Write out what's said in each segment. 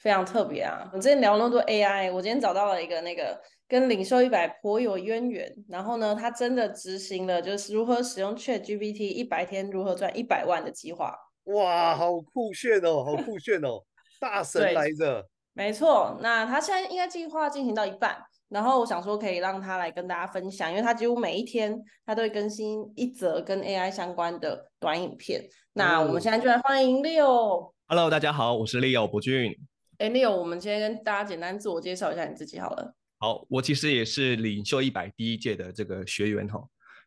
非常特别啊！我之前聊了那么多 AI，我今天找到了一个那个跟领袖一百颇有渊源，然后呢，他真的执行了就是如何使用 ChatGPT 一百天如何赚一百万的计划。哇，好酷炫哦，好酷炫哦，大神来着！没错，那他现在应该计划进行到一半，然后我想说可以让他来跟大家分享，因为他几乎每一天他都会更新一则跟 AI 相关的短影片。那我们现在就来欢迎 Leo。Hello，大家好，我是 Leo 博俊。哎，Leo，我们今天跟大家简单自我介绍一下你自己好了。好，我其实也是领袖一百第一届的这个学员哈，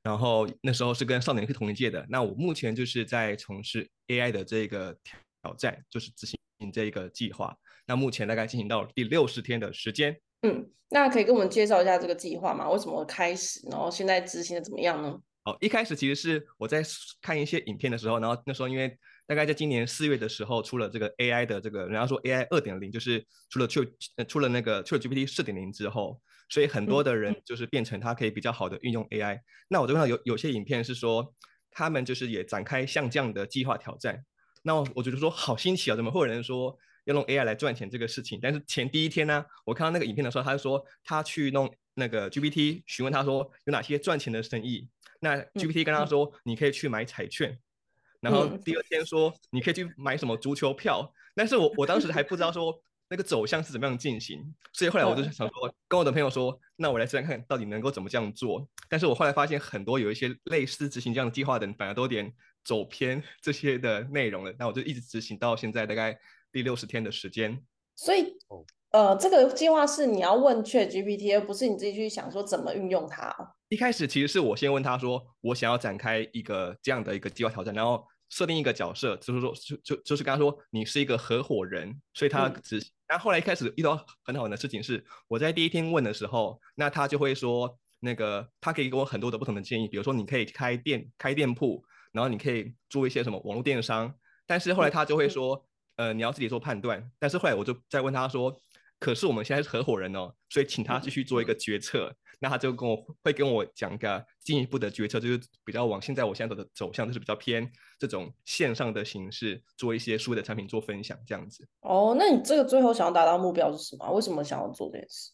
然后那时候是跟少年是同一届的。那我目前就是在从事 AI 的这个挑战，就是执行这一个计划。那目前大概进行到第六十天的时间。嗯，那可以跟我们介绍一下这个计划吗？为什么开始？然后现在执行的怎么样呢？哦，一开始其实是我在看一些影片的时候，然后那时候因为。大概在今年四月的时候，出了这个 AI 的这个，人家说 AI 二点零，就是出了 Chat 出了那个 ChatGPT 四点零之后，所以很多的人就是变成他可以比较好的运用 AI。那我就看到有有些影片是说，他们就是也展开像这样的计划挑战。那我觉得说好新奇啊，怎么会有人说要用 AI 来赚钱这个事情？但是前第一天呢，我看到那个影片的时候，他就说他去弄那个 GPT，询问他说有哪些赚钱的生意。那 GPT 跟他说，你可以去买彩券。然后第二天说你可以去买什么足球票，但是我我当时还不知道说那个走向是怎么样进行，所以后来我就想说跟我的朋友说，那我来试试看到底能够怎么这样做。但是我后来发现很多有一些类似执行这样的计划的人，反而都有点走偏这些的内容了。那我就一直执行到现在大概第六十天的时间。所以呃，这个计划是你要问 ChatGPT，而不是你自己去想说怎么运用它。一开始其实是我先问他说，我想要展开一个这样的一个计划挑战，然后。设定一个角色，就是说，就就就是跟他说，你是一个合伙人，所以他只。然后后来一开始遇到很好玩的事情是，我在第一天问的时候，那他就会说，那个他可以给我很多的不同的建议，比如说你可以开店开店铺，然后你可以做一些什么网络电商。但是后来他就会说，呃，你要自己做判断。但是后来我就再问他说，可是我们现在是合伙人哦，所以请他继续做一个决策。那他就跟我会跟我讲个进一步的决策，就是比较往现在我现在走的走向，就是比较偏这种线上的形式，做一些书的产品做分享这样子。哦，那你这个最后想要达到目标是什么？为什么想要做这件事？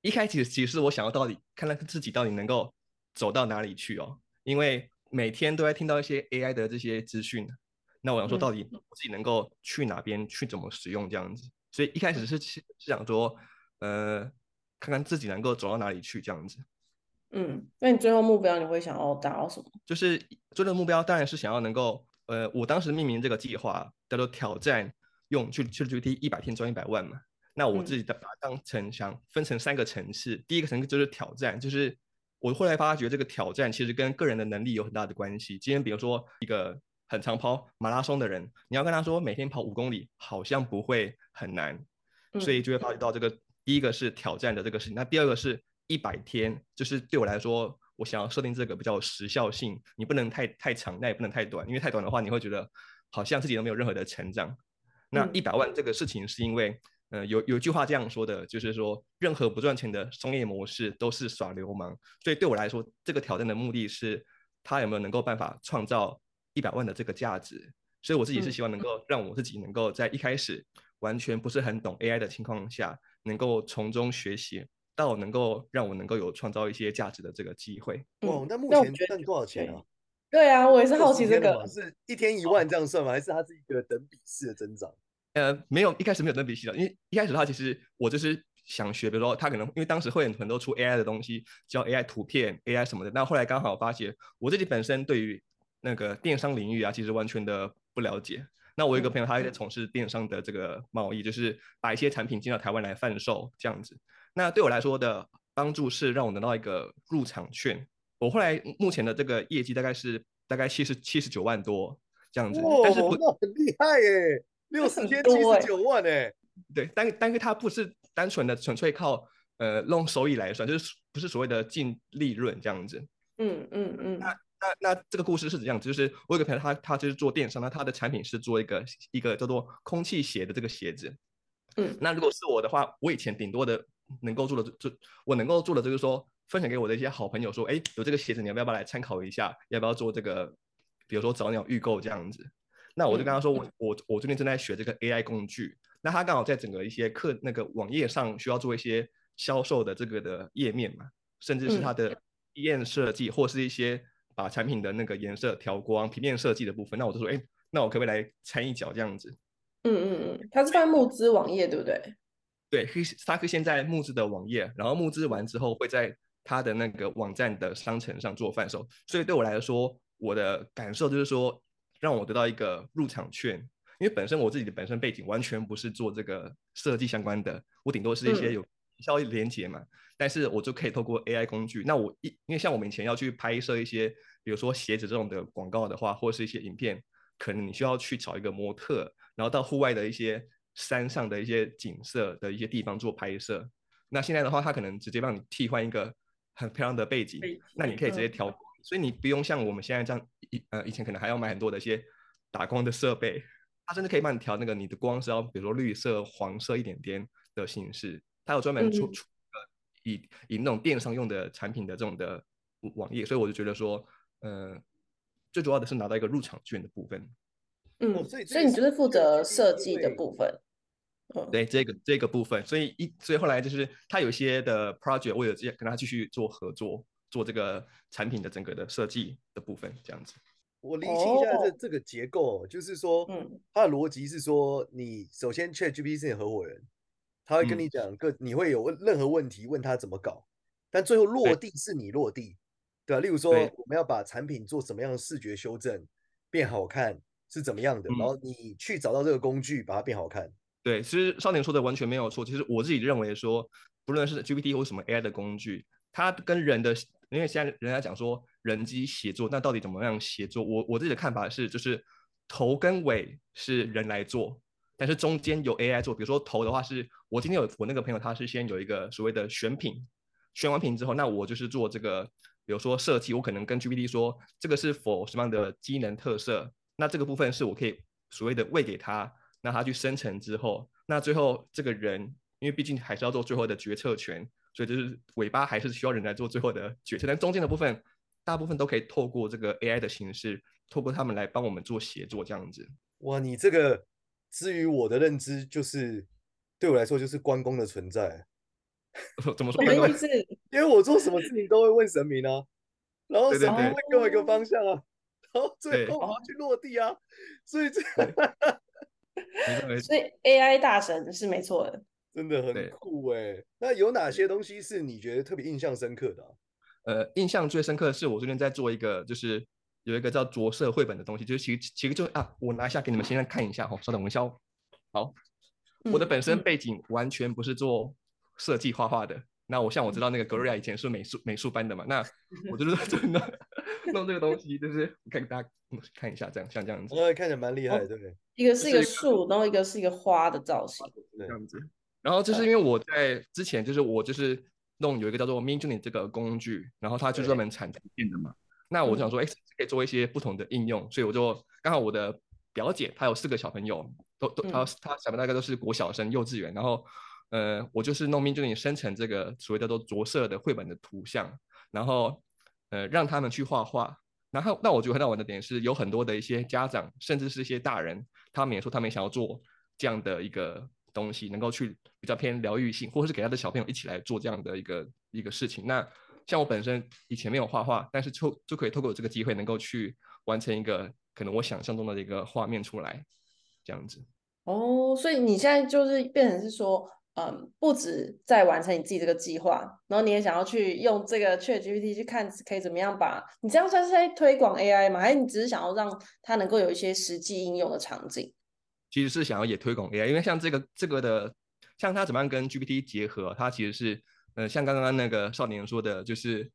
一开始其实我想要到底看看自己到底能够走到哪里去哦，因为每天都在听到一些 AI 的这些资讯，那我想说到底我自己能够去哪边去怎么使用这样子，所以一开始是是想说，呃。看看自己能够走到哪里去，这样子。嗯，那你最后目标你会想要达到什么？就是最后目标当然是想要能够，呃，我当时命名这个计划叫做挑战，用去去 GPT 一百天赚一百万嘛。那我自己的把它当成想分成三个层次，嗯、第一个层次就是挑战，就是我后来发觉这个挑战其实跟个人的能力有很大的关系。今天比如说一个很长跑马拉松的人，你要跟他说每天跑五公里，好像不会很难，所以就会发觉到这个。嗯第一个是挑战的这个事情，那第二个是一百天，就是对我来说，我想要设定这个比较有时效性，你不能太太长，那也不能太短，因为太短的话，你会觉得好像自己都没有任何的成长。那一百万这个事情是因为，呃，有有句话这样说的，就是说任何不赚钱的商业模式都是耍流氓，所以对我来说，这个挑战的目的是，他有没有能够办法创造一百万的这个价值，所以我自己是希望能够让我自己能够在一开始完全不是很懂 AI 的情况下。能够从中学习到能够让我能够有创造一些价值的这个机会。哇，那目前赚多少钱啊？对啊，我也是好奇这个，是一天一万这样算吗？还是它是一个等比式的增长？呃，没有，一开始没有等比式的，因为一开始的话，其实我就是想学，比如说他可能因为当时会很多出 AI 的东西，叫 AI 图片、AI 什么的。那后来刚好发现，我自己本身对于那个电商领域啊，其实完全的不了解。那我有一个朋友，他也在从事电商的这个贸易，就是把一些产品进到台湾来贩售这样子。那对我来说的帮助是让我得到一个入场券。我后来目前的这个业绩大概是大概七十七十九万多这样子，但是不很厉害耶。六十天七十九万哎、欸，对，但但是它不是单纯的纯粹靠呃弄收益来算，就是不是所谓的净利润这样子。嗯嗯嗯。那那那这个故事是怎样子？就是我有个朋友他，他他就是做电商，那他的产品是做一个一个叫做空气鞋的这个鞋子。嗯。那如果是我的话，我以前顶多的能够做的就我能够做的就是说分享给我的一些好朋友说，哎，有这个鞋子，你要不要来参考一下？要不要做这个？比如说早鸟预购这样子。那我就跟他说，我、嗯、我我最近正在学这个 AI 工具。那他刚好在整个一些课那个网页上需要做一些销售的这个的页面嘛，甚至是他的体验设计，或是一些把产品的那个颜色调光、平面设计的部分。那我就说，哎，那我可不可以来掺一脚这样子？嗯嗯嗯，他是在募资网页对不对？对，他是现在募资的网页，然后募资完之后会在他的那个网站的商城上做贩售。所以对我来说，我的感受就是说。让我得到一个入场券，因为本身我自己的本身背景完全不是做这个设计相关的，我顶多是一些有营销连接嘛，嗯、但是我就可以透过 AI 工具。那我一因为像我们以前要去拍摄一些，比如说鞋子这种的广告的话，或者是一些影片，可能你需要去找一个模特，然后到户外的一些山上的一些景色的一些地方做拍摄。那现在的话，它可能直接帮你替换一个很漂亮的背景，那你可以直接调。嗯所以你不用像我们现在这样，以呃以前可能还要买很多的一些打光的设备，它甚至可以帮你调那个你的光是要比如说绿色、黄色一点点的形式，它有专门出出呃以以那种电商用的产品的这种的网页，所以我就觉得说，呃，最主要的是拿到一个入场券的部分。嗯，所以所以你就是负责设计的部分。嗯，对这个这个部分，所以一所以后来就是他有一些的 project，我有直接跟他继续做合作。做这个产品的整个的设计的部分，这样子。我理清一下这这个结构，就是说，嗯，它的逻辑是说，你首先 ChatGPT 是你合伙人，他会跟你讲各，你会有任何问题问他怎么搞，但最后落地是你落地，对吧？例如说，我们要把产品做什么样的视觉修正，变好看是怎么样的，然后你去找到这个工具把它变好看。对，其实少年说的完全没有错。其实我自己认为说，不论是 GPT 或什么 AI 的工具，它跟人的因为现在人家讲说人机协作，那到底怎么样协作？我我自己的看法是，就是头跟尾是人来做，但是中间有 AI 做。比如说头的话，是我今天有我那个朋友，他是先有一个所谓的选品，选完品之后，那我就是做这个，比如说设计，我可能跟 GPT 说这个是否什么样的机能特色，那这个部分是我可以所谓的喂给他，那他去生成之后，那最后这个人，因为毕竟还是要做最后的决策权。所以就是尾巴还是需要人来做最后的决策，但中间的部分大部分都可以透过这个 AI 的形式，透过他们来帮我们做协作这样子。哇，你这个至于我的认知就是对我来说就是关公的存在。怎么说？因为我做什么事情都会问神明啊，然后神明会给我一个方向啊，然后最后我要去落地啊，所以这 所以 AI 大神是没错的。真的很酷哎！那有哪些东西是你觉得特别印象深刻的啊？呃，印象最深刻的是我最近在做一个，就是有一个叫着色绘本的东西，就是其实其实就啊，我拿一下给你们先看一下哈，稍等我一下哦。好，我的本身背景完全不是做设计画画的。嗯、那我像我知道那个 Gloria 以前是美术美术班的嘛，那 我就是真的弄这个东西，就是我给大家看一下，这样像这样子，呃，看起来蛮厉害，对不对？一个是一个树，然后一个是一个花的造型，这样子。然后就是因为我在之前就是我就是弄有一个叫做 Midjourney 这个工具，然后它就专门产图片的嘛。那我想说，哎，可以做一些不同的应用，所以我就刚好我的表姐她有四个小朋友，都都她她小朋友大概都是国小生、幼稚园，然后呃我就是弄 Midjourney 生成这个所谓叫做着色的绘本的图像，然后呃让他们去画画。然后那我觉得很好玩的点是，有很多的一些家长，甚至是一些大人，他们也说他们也想要做这样的一个。东西能够去比较偏疗愈性，或者是给他的小朋友一起来做这样的一个一个事情。那像我本身以前没有画画，但是就就可以透过这个机会，能够去完成一个可能我想象中的一个画面出来，这样子。哦，所以你现在就是变成是说，嗯，不止在完成你自己这个计划，然后你也想要去用这个 ChatGPT 去看可以怎么样把你这样算是在推广 AI 吗？还是你只是想要让它能够有一些实际应用的场景？其实是想要也推广 AI，因为像这个这个的，像它怎么样跟 GPT 结合，它其实是，呃，像刚刚那个少年说的，就是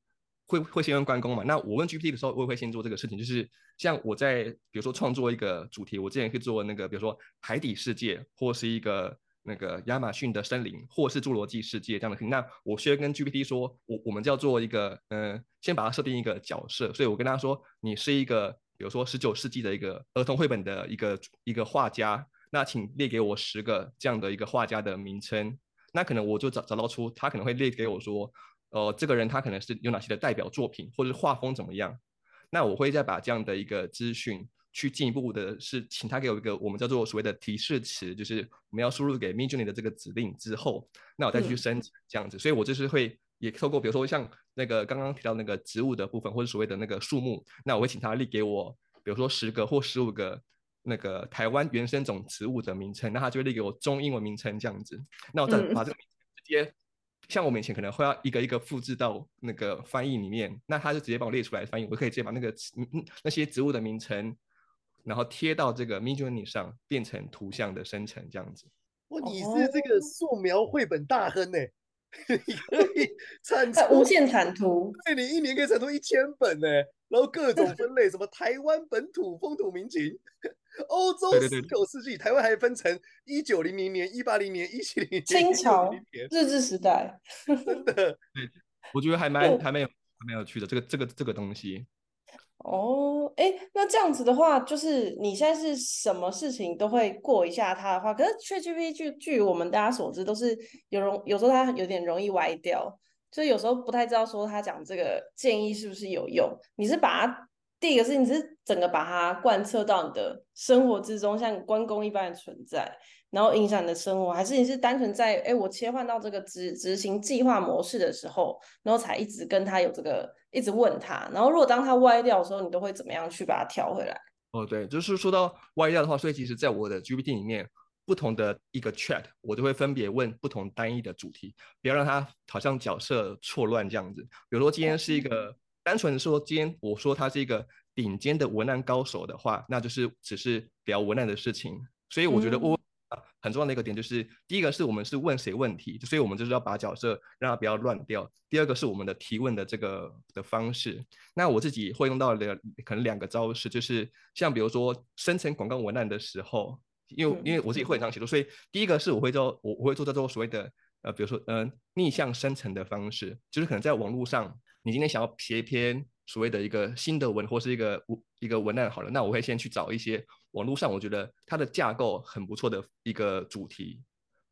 会会先问关公嘛？那我问 GPT 的时候，我也会先做这个事情，就是像我在比如说创作一个主题，我之前可以做那个，比如说海底世界，或是一个那个亚马逊的森林，或是侏罗纪世界这样的。那我需要跟 GPT 说，我我们叫做一个，嗯、呃，先把它设定一个角色，所以我跟他说，你是一个，比如说十九世纪的一个儿童绘本的一个一个画家，那请列给我十个这样的一个画家的名称，那可能我就找找到出他可能会列给我说。呃，这个人他可能是有哪些的代表作品，或者是画风怎么样？那我会再把这样的一个资讯去进一步的是，请他给我一个我们叫做所谓的提示词，就是我们要输入给 Midjourney 的这个指令之后，那我再去升级这样子。嗯、所以我就是会也透过比如说像那个刚刚提到那个植物的部分，或者所谓的那个树木，那我会请他列给我，比如说十个或十五个那个台湾原生种植物的名称，那他就会列给我中英文名称这样子。那我再把这个名直接。像我们以前可能会要一个一个复制到那个翻译里面，那他就直接帮我列出来翻译，我可以直接把那个嗯那些植物的名称，然后贴到这个 Midjourney 上，变成图像的生成这样子。哇，你是这个素描绘本大亨呢？你可以产出无限产图，对，你一年可以产出一千本呢，然后各种分类，什么台湾本土风土民情。欧洲十九世纪，台湾还分成一九零零年、一八零年、一七零年、清朝、日治时代，真的，对，我觉得还蛮还蛮有还蛮有趣的，这个这个这个东西。哦，哎，那这样子的话，就是你现在是什么事情都会过一下它的话，可是 ChatGPT 据据我们大家所知，都是有容有时候它有点容易歪掉，所以有时候不太知道说他讲这个建议是不是有用。你是把它。第一个是你是整个把它贯彻到你的生活之中，像关公一般的存在，然后影响你的生活，还是你是单纯在哎，我切换到这个执执行计划模式的时候，然后才一直跟他有这个一直问他，然后如果当他歪掉的时候，你都会怎么样去把它调回来？哦，对，就是说到歪掉的话，所以其实在我的 GPT 里面，不同的一个 chat，我都会分别问不同单一的主题，不要让它好像角色错乱这样子。比如说今天是一个。单纯说，今天我说他是一个顶尖的文案高手的话，那就是只是聊文案的事情。所以我觉得我很重要的一个点就是，嗯、第一个是我们是问谁问题，所以我们就是要把角色让他不要乱掉。第二个是我们的提问的这个的方式。那我自己会用到的可能两个招式，就是像比如说生成广告文案的时候，因为因为我自己会很常写作，所以第一个是我会做我我会做这种所谓的呃，比如说嗯、呃、逆向生成的方式，就是可能在网络上。你今天想要写一篇所谓的一个新的文，或是一个一个文案好了，那我会先去找一些网络上我觉得它的架构很不错的一个主题，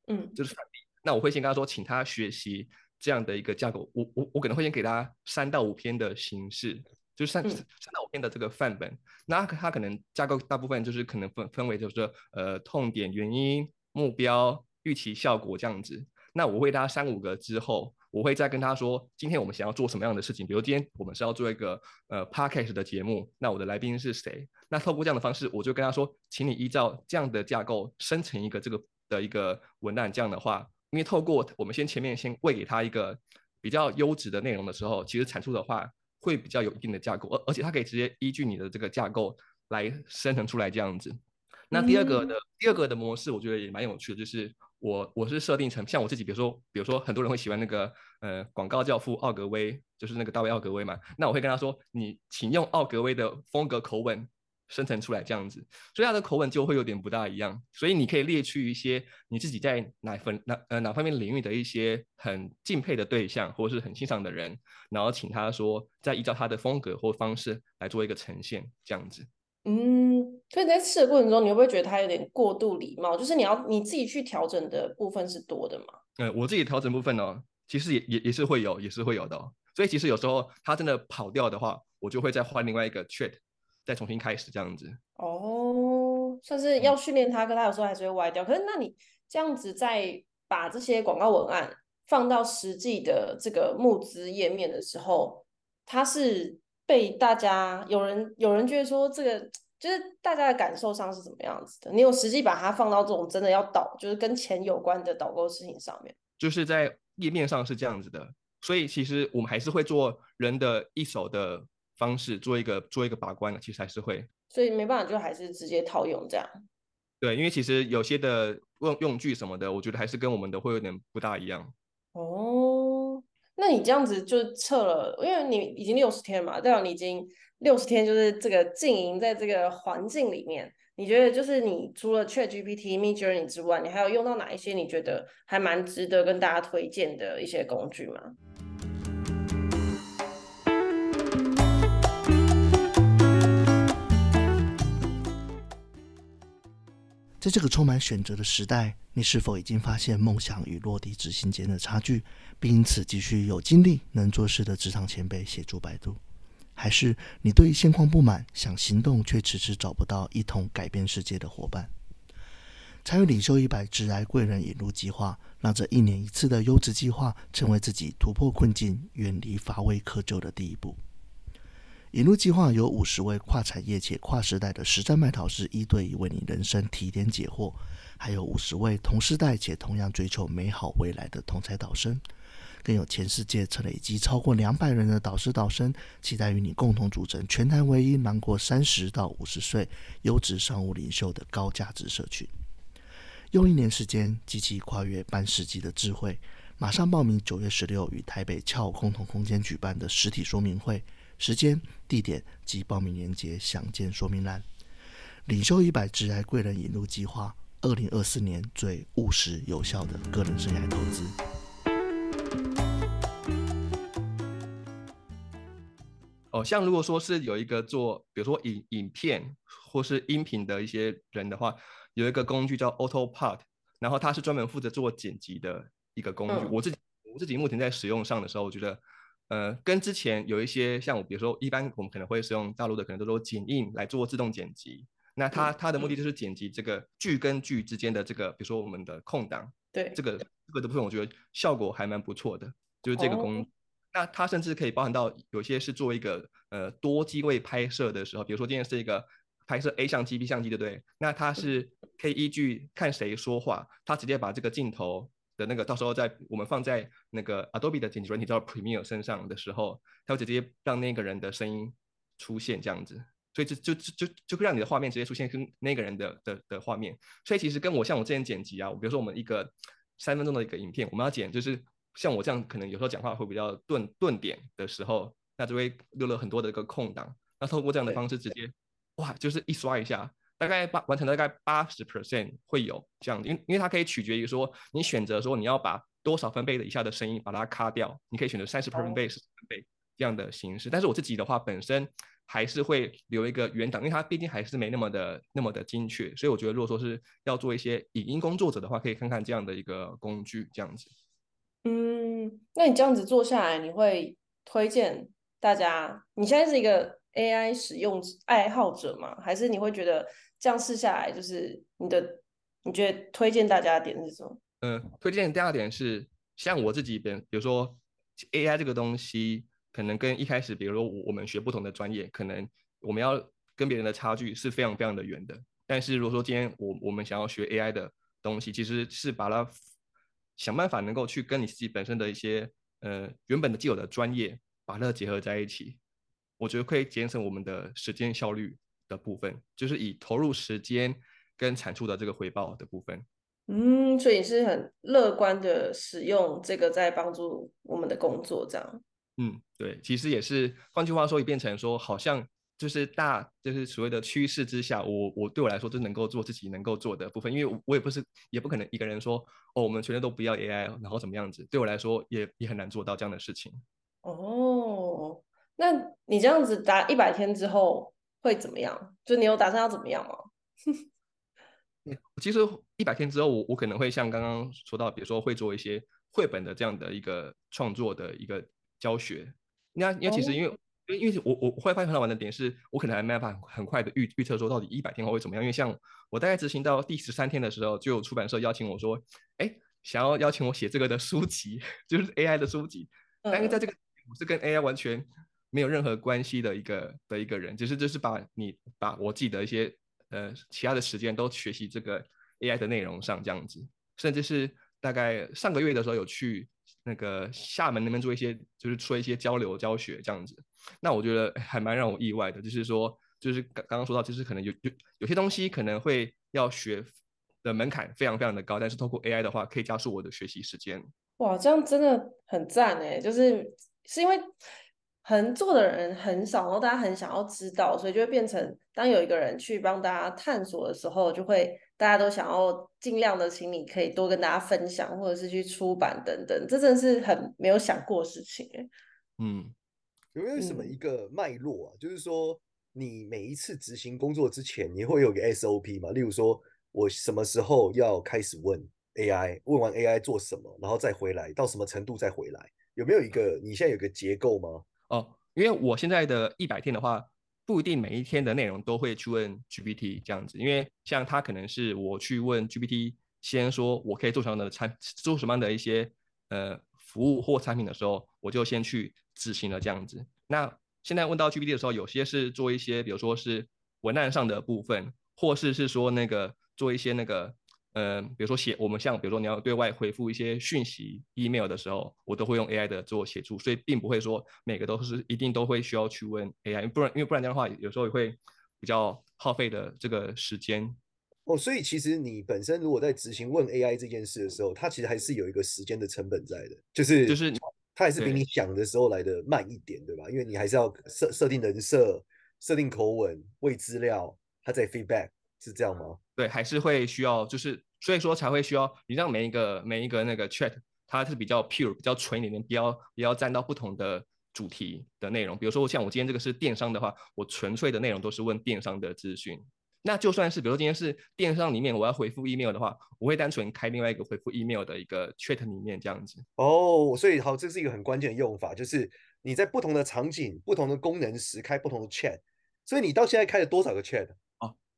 嗯，就是范例。那我会先跟他说，请他学习这样的一个架构。我我我可能会先给他三到五篇的形式，就是三、嗯、三到五篇的这个范本。那他可能架构大部分就是可能分分为就是说呃痛点、原因、目标、预期效果这样子。那我会给他三五个之后。我会再跟他说，今天我们想要做什么样的事情？比如今天我们是要做一个呃 podcast 的节目，那我的来宾是谁？那透过这样的方式，我就跟他说，请你依照这样的架构生成一个这个的一个文案。这样的话，因为透过我们先前面先喂给他一个比较优质的内容的时候，其实产出的话会比较有一定的架构，而而且他可以直接依据你的这个架构来生成出来这样子。那第二个的、嗯、第二个的模式，我觉得也蛮有趣的，就是。我我是设定成像我自己，比如说，比如说很多人会喜欢那个呃广告教父奥格威，就是那个大卫奥格威嘛。那我会跟他说，你请用奥格威的风格口吻生成出来这样子，所以他的口吻就会有点不大一样。所以你可以列出一些你自己在哪份哪呃哪方面领域的一些很敬佩的对象，或者是很欣赏的人，然后请他说再依照他的风格或方式来做一个呈现这样子。嗯，所以在试的过程中，你会不会觉得它有点过度礼貌？就是你要你自己去调整的部分是多的嘛？嗯，我自己调整部分呢，其实也也也是会有，也是会有的哦。所以其实有时候它真的跑掉的话，我就会再换另外一个 chat，再重新开始这样子。哦，算是要训练它，可它有时候还是会歪掉。可是那你这样子再把这些广告文案放到实际的这个募资页面的时候，它是？被大家有人有人觉得说这个就是大家的感受上是怎么样子的？你有实际把它放到这种真的要导，就是跟钱有关的导购事情上面？就是在页面上是这样子的，所以其实我们还是会做人的一手的方式做一个做一个把关的，其实还是会。所以没办法，就还是直接套用这样。对，因为其实有些的用用具什么的，我觉得还是跟我们的会有点不大一样。哦。那你这样子就测了，因为你已经六十天嘛，代表你已经六十天就是这个经营在这个环境里面。你觉得就是你除了 ChatGPT、Midjourney 之外，你还有用到哪一些你觉得还蛮值得跟大家推荐的一些工具吗？在这个充满选择的时代，你是否已经发现梦想与落地执行间的差距，并因此急需有精力、能做事的职场前辈协助摆渡？还是你对现况不满，想行动却迟迟找不到一同改变世界的伙伴？参与领袖一百职涯贵人引路计划，让这一年一次的优质计划成为自己突破困境、远离乏味窠臼的第一步。引入计划有五十位跨产业且跨时代的实战麦导师一对一为你人生提点解惑，还有五十位同世代且同样追求美好未来的同才导生，更有全世界累积超过两百人的导师导生，期待与你共同组成全台唯一囊括三十到五十岁优质商务领袖的高价值社群。用一年时间，机器跨越半世纪的智慧，马上报名九月十六与台北俏共同空间举办的实体说明会。时间、地点及报名链接详见说明栏。领袖一百职涯贵人引路计划，二零二四年最务实有效的个人生涯投资。哦，像如果说是有一个做，比如说影影片或是音频的一些人的话，有一个工具叫 AutoPod，然后它是专门负责做剪辑的一个工具。嗯、我自己我自己目前在使用上的时候，我觉得。呃，跟之前有一些像我，比如说一般我们可能会使用大陆的，可能都说剪映来做自动剪辑。那它它的目的就是剪辑这个剧跟剧之间的这个，比如说我们的空档，对这个这个的部分，我觉得效果还蛮不错的。就是这个功那它甚至可以包含到有些是做一个呃多机位拍摄的时候，比如说今天是一个拍摄 A 相机、B 相机，对不对？那它是可以依据看谁说话，它直接把这个镜头。的那个，到时候在我们放在那个 Adobe 的剪辑软体叫 Premiere 身上的时候，它会直接让那个人的声音出现这样子，所以就就就就就会让你的画面直接出现跟那个人的的的画面。所以其实跟我像我之前剪辑啊，比如说我们一个三分钟的一个影片，我们要剪，就是像我这样可能有时候讲话会比较顿顿点的时候，那就会留了很多的一个空档。那透过这样的方式直接，哇，就是一刷一下。大概八完成大概八十 percent 会有这样，因为因为它可以取决于说你选择说你要把多少分贝的以下的声音把它卡掉，你可以选择三十分贝、四十分贝这样的形式。但是我自己的话本身还是会留一个原档，因为它毕竟还是没那么的那么的精确，所以我觉得如果说是要做一些影音工作者的话，可以看看这样的一个工具这样子。嗯，那你这样子做下来，你会推荐大家？你现在是一个 AI 使用爱好者吗？还是你会觉得？这样试下来，就是你的，你觉得推荐大家的点是什么？嗯，推荐第二点是，像我自己，比比如说 AI 这个东西，可能跟一开始，比如说我们学不同的专业，可能我们要跟别人的差距是非常非常的远的。但是如果说今天我我们想要学 AI 的东西，其实是把它想办法能够去跟你自己本身的一些呃原本的既有的专业，把它结合在一起，我觉得可以节省我们的时间效率。的部分就是以投入时间跟产出的这个回报的部分。嗯，所以是很乐观的使用这个在帮助我们的工作这样。嗯，对，其实也是，换句话说，也变成说，好像就是大，就是所谓的趋势之下，我我对我来说就能够做自己能够做的部分，因为我也不是，也不可能一个人说，哦，我们全都不要 AI，然后怎么样子，对我来说也也很难做到这样的事情。哦，那你这样子打一百天之后。会怎么样？就你有打算要怎么样吗？其实一百天之后，我我可能会像刚刚说到，比如说会做一些绘本的这样的一个创作的一个教学。那因为其实因为、哦、因为我我会发现很好玩的点是，我可能还没办法很快的预预测说到底一百天后会怎么样。因为像我大概执行到第十三天的时候，就有出版社邀请我说，哎，想要邀请我写这个的书籍，就是 AI 的书籍。但是在这个我是跟 AI 完全。没有任何关系的一个的一个人，只是就是把你把我自己的一些呃其他的时间都学习这个 AI 的内容上这样子，甚至是大概上个月的时候有去那个厦门那边做一些就是做一些交流教学这样子，那我觉得还蛮让我意外的，就是说就是刚刚刚说到就是可能有有有些东西可能会要学的门槛非常非常的高，但是透过 AI 的话，可以加速我的学习时间。哇，这样真的很赞哎！就是是因为很做的人很少，然后大家很想要知道，所以就会变成当有一个人去帮大家探索的时候，就会大家都想要尽量的，请你可以多跟大家分享，或者是去出版等等。这真的是很没有想过的事情哎。嗯，有没有什么一个脉络啊？嗯、就是说，你每一次执行工作之前，你会有个 SOP 吗？例如说。我什么时候要开始问 AI？问完 AI 做什么，然后再回来，到什么程度再回来？有没有一个你现在有个结构吗？哦，因为我现在的一百天的话，不一定每一天的内容都会去问 GPT 这样子，因为像它可能是我去问 GPT，先说我可以做什么样的产，做什么样的一些呃服务或产品的时候，我就先去执行了这样子。那现在问到 GPT 的时候，有些是做一些，比如说是文案上的部分，或是是说那个。做一些那个，呃，比如说写我们像，比如说你要对外回复一些讯息、email 的时候，我都会用 AI 的做协助，所以并不会说每个都是一定都会需要去问 AI，不然因为不然这样的话，有时候也会比较耗费的这个时间。哦，所以其实你本身如果在执行问 AI 这件事的时候，它其实还是有一个时间的成本在的，就是就是它还是比你想的时候来的慢一点，对，对吧？因为你还是要设设定人设、设定口吻、喂资料，它在 feedback。是这样吗？对，还是会需要，就是所以说才会需要你让每一个每一个那个 chat，它是比较 pure、比较纯一点，比较比较沾到不同的主题的内容。比如说像我今天这个是电商的话，我纯粹的内容都是问电商的资讯。那就算是比如说今天是电商里面我要回复 email 的话，我会单纯开另外一个回复 email 的一个 chat 里面这样子。哦，所以好，这是一个很关键的用法，就是你在不同的场景、不同的功能时开不同的 chat。所以你到现在开了多少个 chat？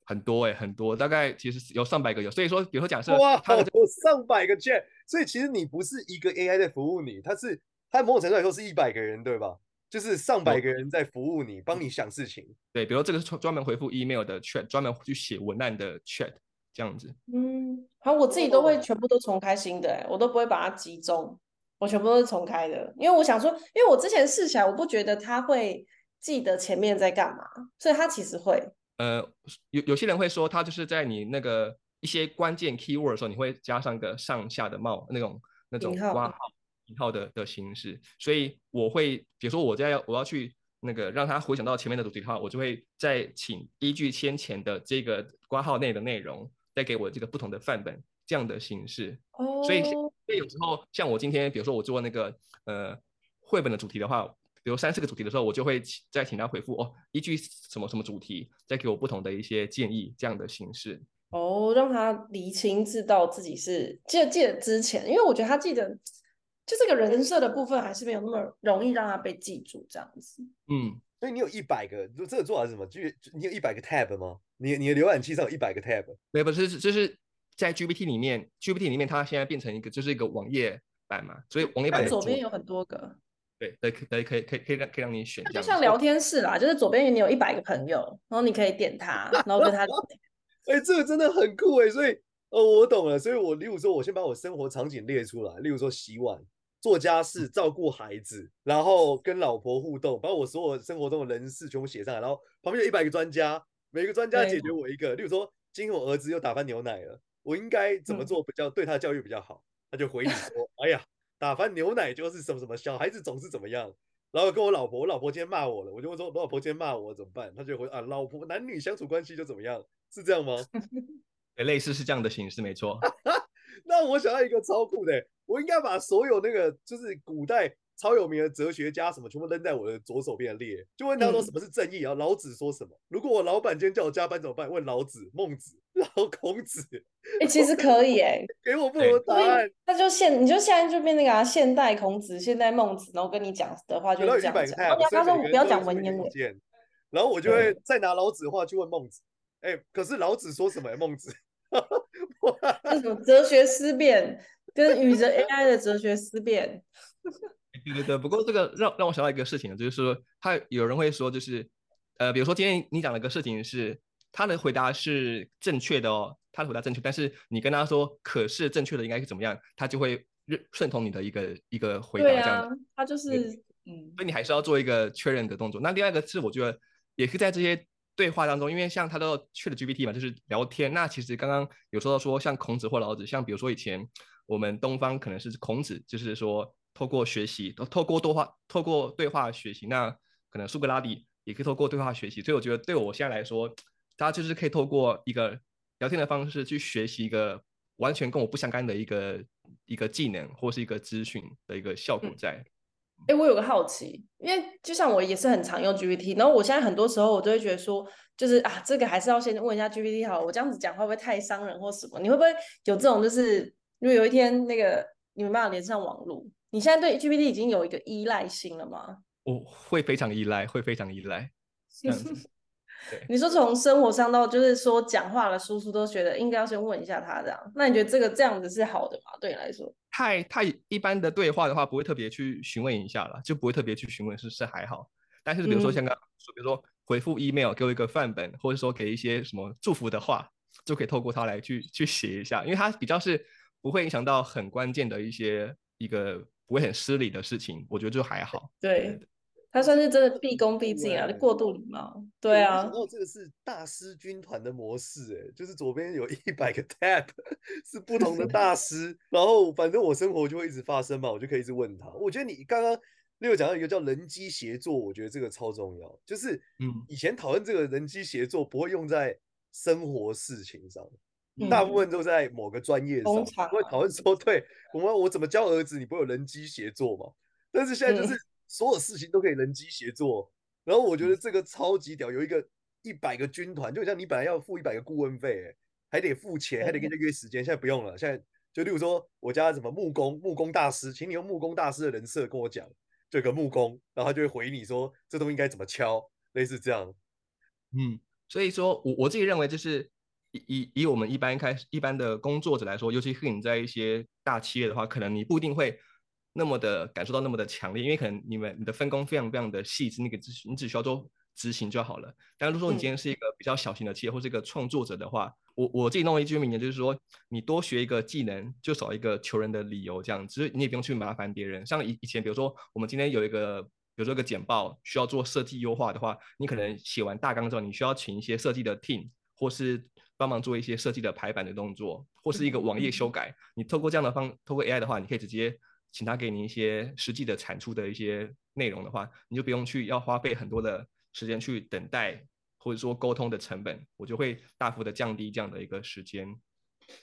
很多哎、欸，很多，大概其实有上百个有，所以说，比如说假设哇，它有上百个 chat，所以其实你不是一个 AI 在服务你，它是它某种程度来说是一百个人，对吧？就是上百个人在服务你，帮、嗯、你想事情。对，比如这个是专门回复 email 的 chat，专门去写文案的 chat，这样子。嗯，好，我自己都会全部都重开新的、欸，我都不会把它集中，我全部都是重开的，因为我想说，因为我之前试起来，我不觉得它会记得前面在干嘛，所以它其实会。呃，有有些人会说，他就是在你那个一些关键 keyword 的时候，你会加上个上下的冒那种那种括号引号的的形式。所以我会，比如说我在要我要去那个让他回想到前面的主题的话，我就会再请依据先前的这个括号内的内容，再给我这个不同的范本这样的形式。哦。所以所以有时候像我今天，比如说我做那个呃绘本的主题的话。比如三四个主题的时候，我就会再请他回复哦，依据什么什么主题，再给我不同的一些建议，这样的形式。哦，让他厘清知道自己是记得记得之前，因为我觉得他记得就这个人设的部分还是没有那么容易让他被记住这样子。嗯，所以你有一百个，就这个做法是什么？就你有一百个 tab 吗？你你的浏览器上有一百个 tab？没有，不是，就是在 GPT 里面，GPT 里面它现在变成一个就是一个网页版嘛，所以网页版左边有很多个。对，对，可以，可以，可以，可以让可以让你选。就像聊天室啦，就是左边你有一百个朋友，然后你可以点他，然后跟他。哎、欸，这个真的很酷哎，所以哦，我懂了。所以我例如说，我先把我生活场景列出来，例如说洗碗、做家事、照顾孩子，然后跟老婆互动，把我所有生活中的人事全部写上来，然后旁边有一百个专家，每个专家解决我一个。例如说，今天我儿子又打翻牛奶了，我应该怎么做比较对他教育比较好？他就回你说：“ 哎呀。”打翻牛奶就是什么什么，小孩子总是怎么样，然后跟我老婆，我老婆今天骂我了，我就问说，我老婆今天骂我怎么办？她就回啊，老婆男女相处关系就怎么样，是这样吗？类似是这样的形式，没错。那我想要一个超酷的，我应该把所有那个就是古代。超有名的哲学家什么全部扔在我的左手边的列，就问他说什么是正义，然后老子说什么？如果我老板今天叫我加班怎么办？问老子、孟子、然后孔子。哎、欸，其实可以哎、欸，给我不同的答案。那就现你就现在就变那个、啊、现代孔子、现代孟子，然后跟你讲的话就是这样讲。他说我不要讲文言文，然后我就会再拿老子的话去问孟子。哎、欸，可是老子说什么、欸？孟子？那什么哲学思辨，跟与人 AI 的哲学思辨。对对对，不过这个让让我想到一个事情，就是说，他有人会说，就是，呃，比如说今天你讲了个事情是他的回答是正确的哦，他的回答正确，但是你跟他说，可是正确的应该是怎么样，他就会认顺从你的一个一个回答这样的。啊，他就是，嗯，所以你还是要做一个确认的动作。那另外一个是，我觉得也是在这些对话当中，因为像他都 ChatGPT 嘛，就是聊天。那其实刚刚有说到说，像孔子或老子，像比如说以前我们东方可能是孔子，就是说透过学习，透过多话，透过对话学习。那可能苏格拉底也可以透过对话学习。所以我觉得对我现在来说，大家就是可以透过一个聊天的方式去学习一个完全跟我不相干的一个一个技能或是一个资讯的一个效果在。嗯哎，我有个好奇，因为就像我也是很常用 GPT，然后我现在很多时候我都会觉得说，就是啊，这个还是要先问一下 GPT 好，我这样子讲会不会太伤人或什么？你会不会有这种，就是如果有一天那个你没办法连上网络，你现在对 GPT 已经有一个依赖性了吗？我会非常依赖，会非常依赖。你说从生活上到就是说讲话的叔叔都觉得应该要先问一下他这样，那你觉得这个这样子是好的吗？对你来说？太太一般的对话的话，不会特别去询问一下了，就不会特别去询问是是还好。但是比如说像刚刚说，比如说回复 email 给我一个范本，或者说给一些什么祝福的话，就可以透过它来去去写一下，因为它比较是不会影响到很关键的一些一个不会很失礼的事情，我觉得就还好。对。他算是真的毕恭毕敬啊，过度礼貌。对啊，然后这个是大师军团的模式，哎，就是左边有一百个 tab，是不同的大师，然后反正我生活就会一直发生嘛，我就可以一直问他。我觉得你刚刚 Leo 讲到一个叫人机协作，我觉得这个超重要，就是嗯，以前讨论这个人机协作不会用在生活事情上，嗯、大部分都在某个专业上，不会讨论说，对我们我怎么教儿子，你不会有人机协作嘛？但是现在就是。嗯所有事情都可以人机协作，然后我觉得这个超级屌，有一个一百个军团，就像你本来要付一百个顾问费，还得付钱，还得跟他约时间，现在不用了。现在就例如说，我家什么木工，木工大师，请你用木工大师的人设跟我讲，这个木工，然后他就会回你说这东西应该怎么敲，类似这样。嗯，所以说我我自己认为，就是以以以我们一般开始一般的工作者来说，尤其是你在一些大企业的话，可能你不一定会。那么的感受到那么的强烈，因为可能你们你的分工非常非常的细致，那个执你只需要做执行就好了。但如果说你今天是一个比较小型的企业或是一个创作者的话，我我自己弄了一句名言，就是说你多学一个技能，就少一个求人的理由，这样，只是你也不用去麻烦别人。像以以前，比如说我们今天有一个，比如说一个简报需要做设计优化的话，你可能写完大纲之后，你需要请一些设计的 team，或是帮忙做一些设计的排版的动作，或是一个网页修改。你透过这样的方，透过 AI 的话，你可以直接。请他给你一些实际的产出的一些内容的话，你就不用去要花费很多的时间去等待，或者说沟通的成本，我就会大幅的降低这样的一个时间。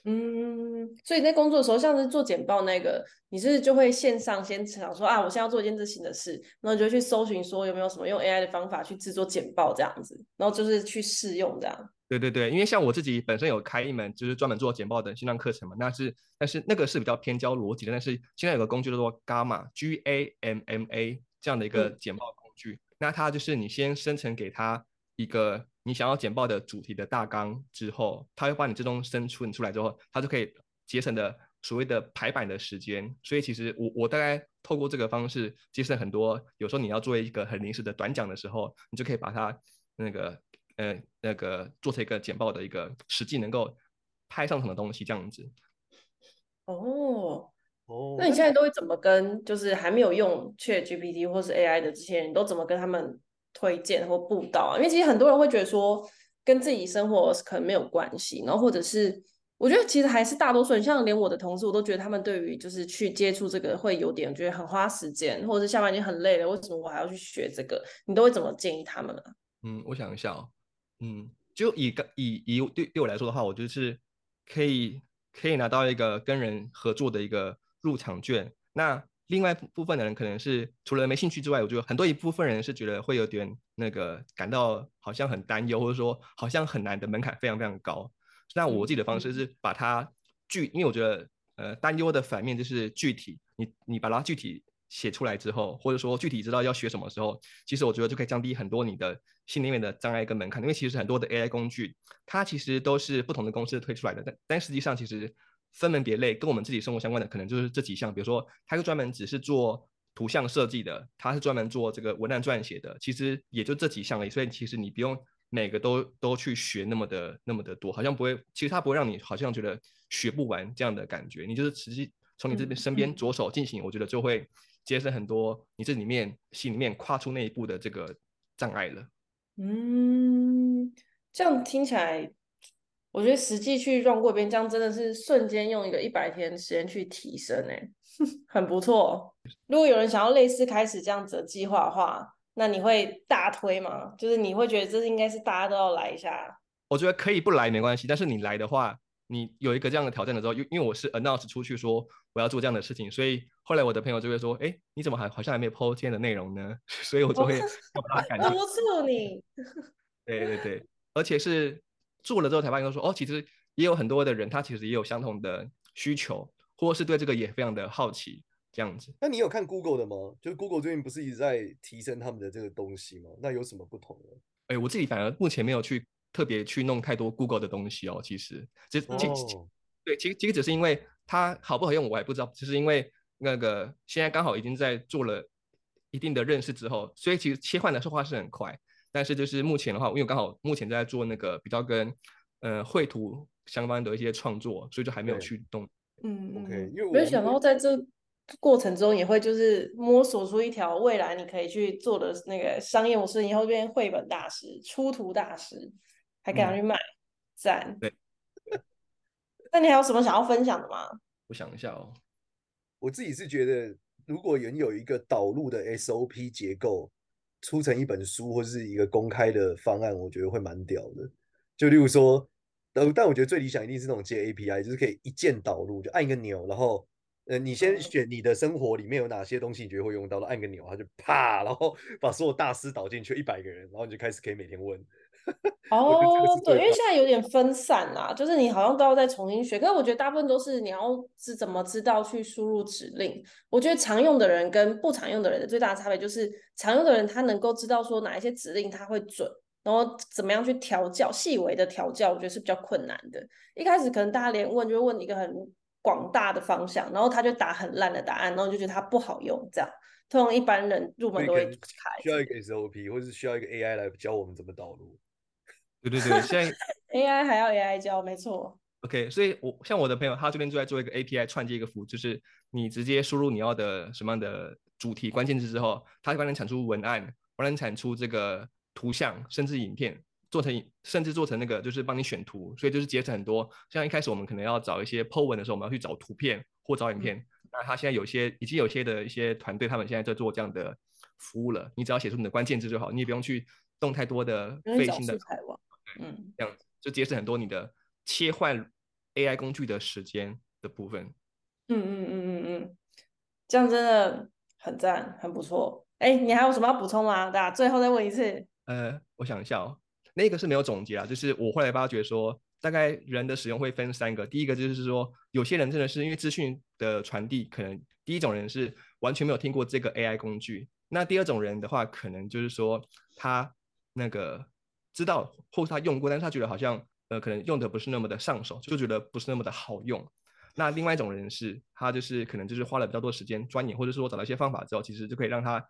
嗯，所以在工作的时候，像是做简报那个，你是就会线上先想说啊，我现在要做一件这新的事，然后你就去搜寻说有没有什么用 AI 的方法去制作简报这样子，然后就是去试用这样。对对对，因为像我自己本身有开一门就是专门做简报的线上课程嘛，那是但是那个是比较偏教逻辑的，但是现在有个工具叫做 Gamma G A M M A 这样的一个简报工具，嗯、那它就是你先生成给它一个你想要简报的主题的大纲之后，它会帮你自动生出出来之后，它就可以节省的所谓的排版的时间，所以其实我我大概透过这个方式节省很多，有时候你要做一个很临时的短讲的时候，你就可以把它那个。呃，那个做成一个简报的一个实际能够拍上什么东西这样子。哦哦，那你现在都会怎么跟就是还没有用 ChatGPT 或是 AI 的这些人，都怎么跟他们推荐或布道啊？因为其实很多人会觉得说跟自己生活可能没有关系，然后或者是我觉得其实还是大多数人，像连我的同事，我都觉得他们对于就是去接触这个会有点觉得很花时间，或者是下班已经很累了，为什么我还要去学这个？你都会怎么建议他们呢？嗯，我想一下哦。嗯，就以个以以对对我来说的话，我就是可以可以拿到一个跟人合作的一个入场券。那另外部分的人可能是除了没兴趣之外，我觉得很多一部分人是觉得会有点那个感到好像很担忧，或者说好像很难的门槛非常非常高。那我自己的方式是把它具，因为我觉得呃担忧的反面就是具体，你你把它具体。写出来之后，或者说具体知道要学什么时候，其实我觉得就可以降低很多你的心里面的障碍跟门槛。因为其实很多的 AI 工具，它其实都是不同的公司推出来的，但但实际上其实分门别类，跟我们自己生活相关的可能就是这几项。比如说，它是专门只是做图像设计的，它是专门做这个文案撰写的，其实也就这几项而已。所以其实你不用每个都都去学那么的那么的多，好像不会，其实它不会让你好像觉得学不完这样的感觉。你就是实际从你这边身边着手进行，我觉得就会。节省很多你这里面心里面跨出那一步的这个障碍了。嗯，这样听起来，我觉得实际去 run 过一遍，这样真的是瞬间用一个一百天时间去提升，哎，很不错。如果有人想要类似开始这样子的计划的话，那你会大推吗？就是你会觉得这应该是大家都要来一下？我觉得可以不来没关系，但是你来的话，你有一个这样的挑战的时候，因因为我是 announce 出去说我要做这样的事情，所以后来我的朋友就会说，哎，你怎么还好像还没有 po 今天的内容呢？所以我就会把它赶紧。督促你。对对对，而且是做了之后才发现说，哦，其实也有很多的人，他其实也有相同的需求，或是对这个也非常的好奇，这样子。那你有看 Google 的吗？就是 Google 最近不是一直在提升他们的这个东西吗？那有什么不同呢？哎，我自己反而目前没有去特别去弄太多 Google 的东西哦。其实，其实，其实，对，其实其实只是因为它好不好用，我还不知道。就是因为那个现在刚好已经在做了一定的认识之后，所以其实切换的说话是很快。但是就是目前的话，因为刚好目前在做那个比较跟呃绘图相关的一些创作，所以就还没有去动。嗯，OK，因为没有想到在这过程中也会就是摸索出一条未来你可以去做的那个商业模式，以后变绘本大师、出图大师，还敢去卖，赞、嗯。对。那你还有什么想要分享的吗？我想一下哦，我自己是觉得，如果原有一个导入的 SOP 结构。出成一本书或者是一个公开的方案，我觉得会蛮屌的。就例如说，呃，但我觉得最理想一定是那种接 API，就是可以一键导入，就按一个钮，然后，呃，你先选你的生活里面有哪些东西你觉得会用到的，按个钮，它就啪，然后把所有大师导进去，一百个人，然后你就开始可以每天问。哦，对，因为现在有点分散啦，就是你好像都要再重新学。可是我觉得大部分都是你要是怎么知道去输入指令。我觉得常用的人跟不常用的人的最大的差别就是，常用的人他能够知道说哪一些指令他会准，然后怎么样去调教，细微的调教，我觉得是比较困难的。一开始可能大家连问就会问一个很广大的方向，然后他就打很烂的答案，然后就觉得他不好用，这样。通常一般人入门都会卡。需要一个 SOP，或是需要一个 AI 来教我们怎么导入。对对对，现在 AI 还要 AI 教，没错。OK，所以我像我的朋友，他这边就在做一个 API 串接一个服务，就是你直接输入你要的什么样的主题关键字之后，它就帮你产出文案，帮你产出这个图像，甚至影片，做成甚至做成那个就是帮你选图，所以就是节省很多。像一开始我们可能要找一些 po 文的时候，我们要去找图片或找影片，嗯、那他现在有些已经有些的一些团队，他们现在在做这样的服务了。你只要写出你的关键字就好，你也不用去动太多的费心的。嗯，这样子就节省很多你的切换 AI 工具的时间的部分。嗯嗯嗯嗯嗯，这样真的很赞，很不错。哎，你还有什么要补充吗？大家最后再问一次。呃，我想一下哦，那个是没有总结啊，就是我后来发觉说，大概人的使用会分三个。第一个就是说，有些人真的是因为资讯的传递，可能第一种人是完全没有听过这个 AI 工具。那第二种人的话，可能就是说他那个。知道或是他用过，但是他觉得好像呃可能用的不是那么的上手，就觉得不是那么的好用。那另外一种人是，他就是可能就是花了比较多时间钻研，或者说找到一些方法之后，其实就可以让他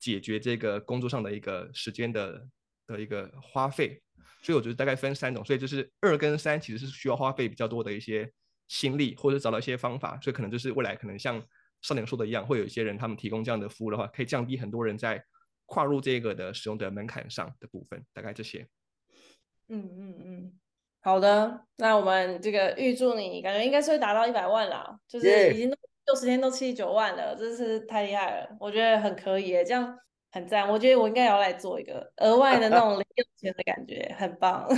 解决这个工作上的一个时间的的一个花费。所以我觉得大概分三种，所以就是二跟三其实是需要花费比较多的一些心力，或者找到一些方法。所以可能就是未来可能像少年说的一样，会有一些人他们提供这样的服务的话，可以降低很多人在。跨入这个的使用的门槛上的部分，大概这些。嗯嗯嗯，好的，那我们这个预祝你，感觉应该是会达到一百万啦，就是已经六十天都七十九万了，真是太厉害了，我觉得很可以，这样很赞。我觉得我应该也要来做一个额外的那种零用钱的感觉，很棒。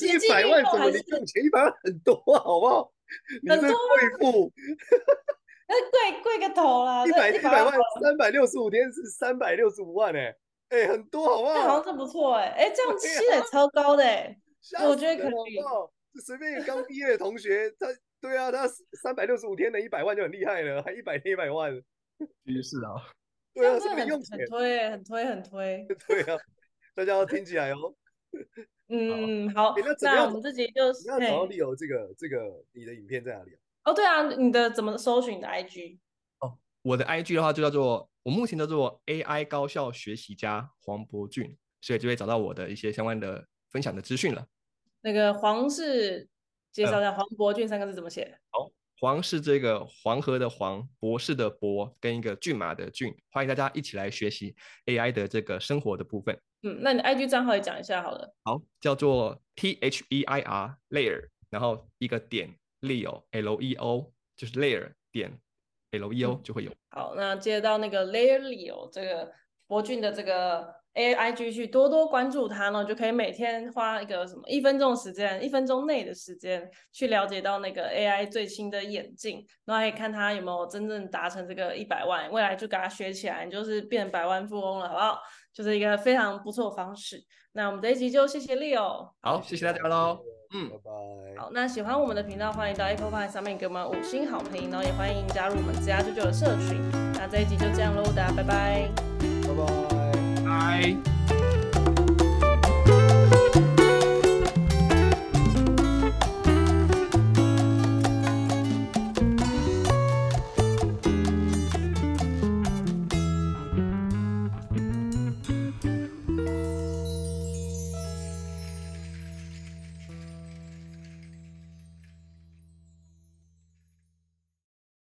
一百万怎么零用钱？一百万很多，好不好？很多贵妇。那贵贵个头啦！一百一百万，三百六十五天是三百六十五万哎，哎，很多好不好？好像真不错哎，哎，这样期待超高的哎，我觉得可以。随便一个刚毕业的同学，他对啊，他三百六十五天的一百万就很厉害了，还一百天一百万，于是啊，对啊，是很很推，很推，很推。对啊，大家要听起来哦。嗯，好，那我们自己就你要找到 Leo 这个这个你的影片在哪里啊？哦，对啊，你的怎么搜寻你的 IG？哦，我的 IG 的话就叫做我目前叫做 AI 高效学习家黄博俊，所以就会找到我的一些相关的分享的资讯了。那个黄是介绍一下黄博俊三个字怎么写？好，黄是这个黄河的黄，博士的博，跟一个骏马的骏。欢迎大家一起来学习 AI 的这个生活的部分。嗯，那你 IG 账号也讲一下好了。好，叫做 T H E I R Layer，然后一个点 Leo L E O，就是 Layer 点 L E O、嗯、就会有。好，那接到那个 Layer Leo 这个博俊的这个。A I G 去多多关注他呢，就可以每天花一个什么一分钟时间，一分钟内的时间去了解到那个 A I 最新的演进，然后可以看他有没有真正达成这个一百万，未来就给他学起来，你就是变百万富翁了，好不好？就是一个非常不错的方式。那我们这一集就谢谢 Leo，好，谢谢大家喽，嗯，拜拜。好，那喜欢我们的频道，欢迎到 Apple Podcast 上面给我们五星好评，然后也欢迎加入我们家舅舅的社群。那这一集就这样喽，大家拜拜，拜拜。Bye.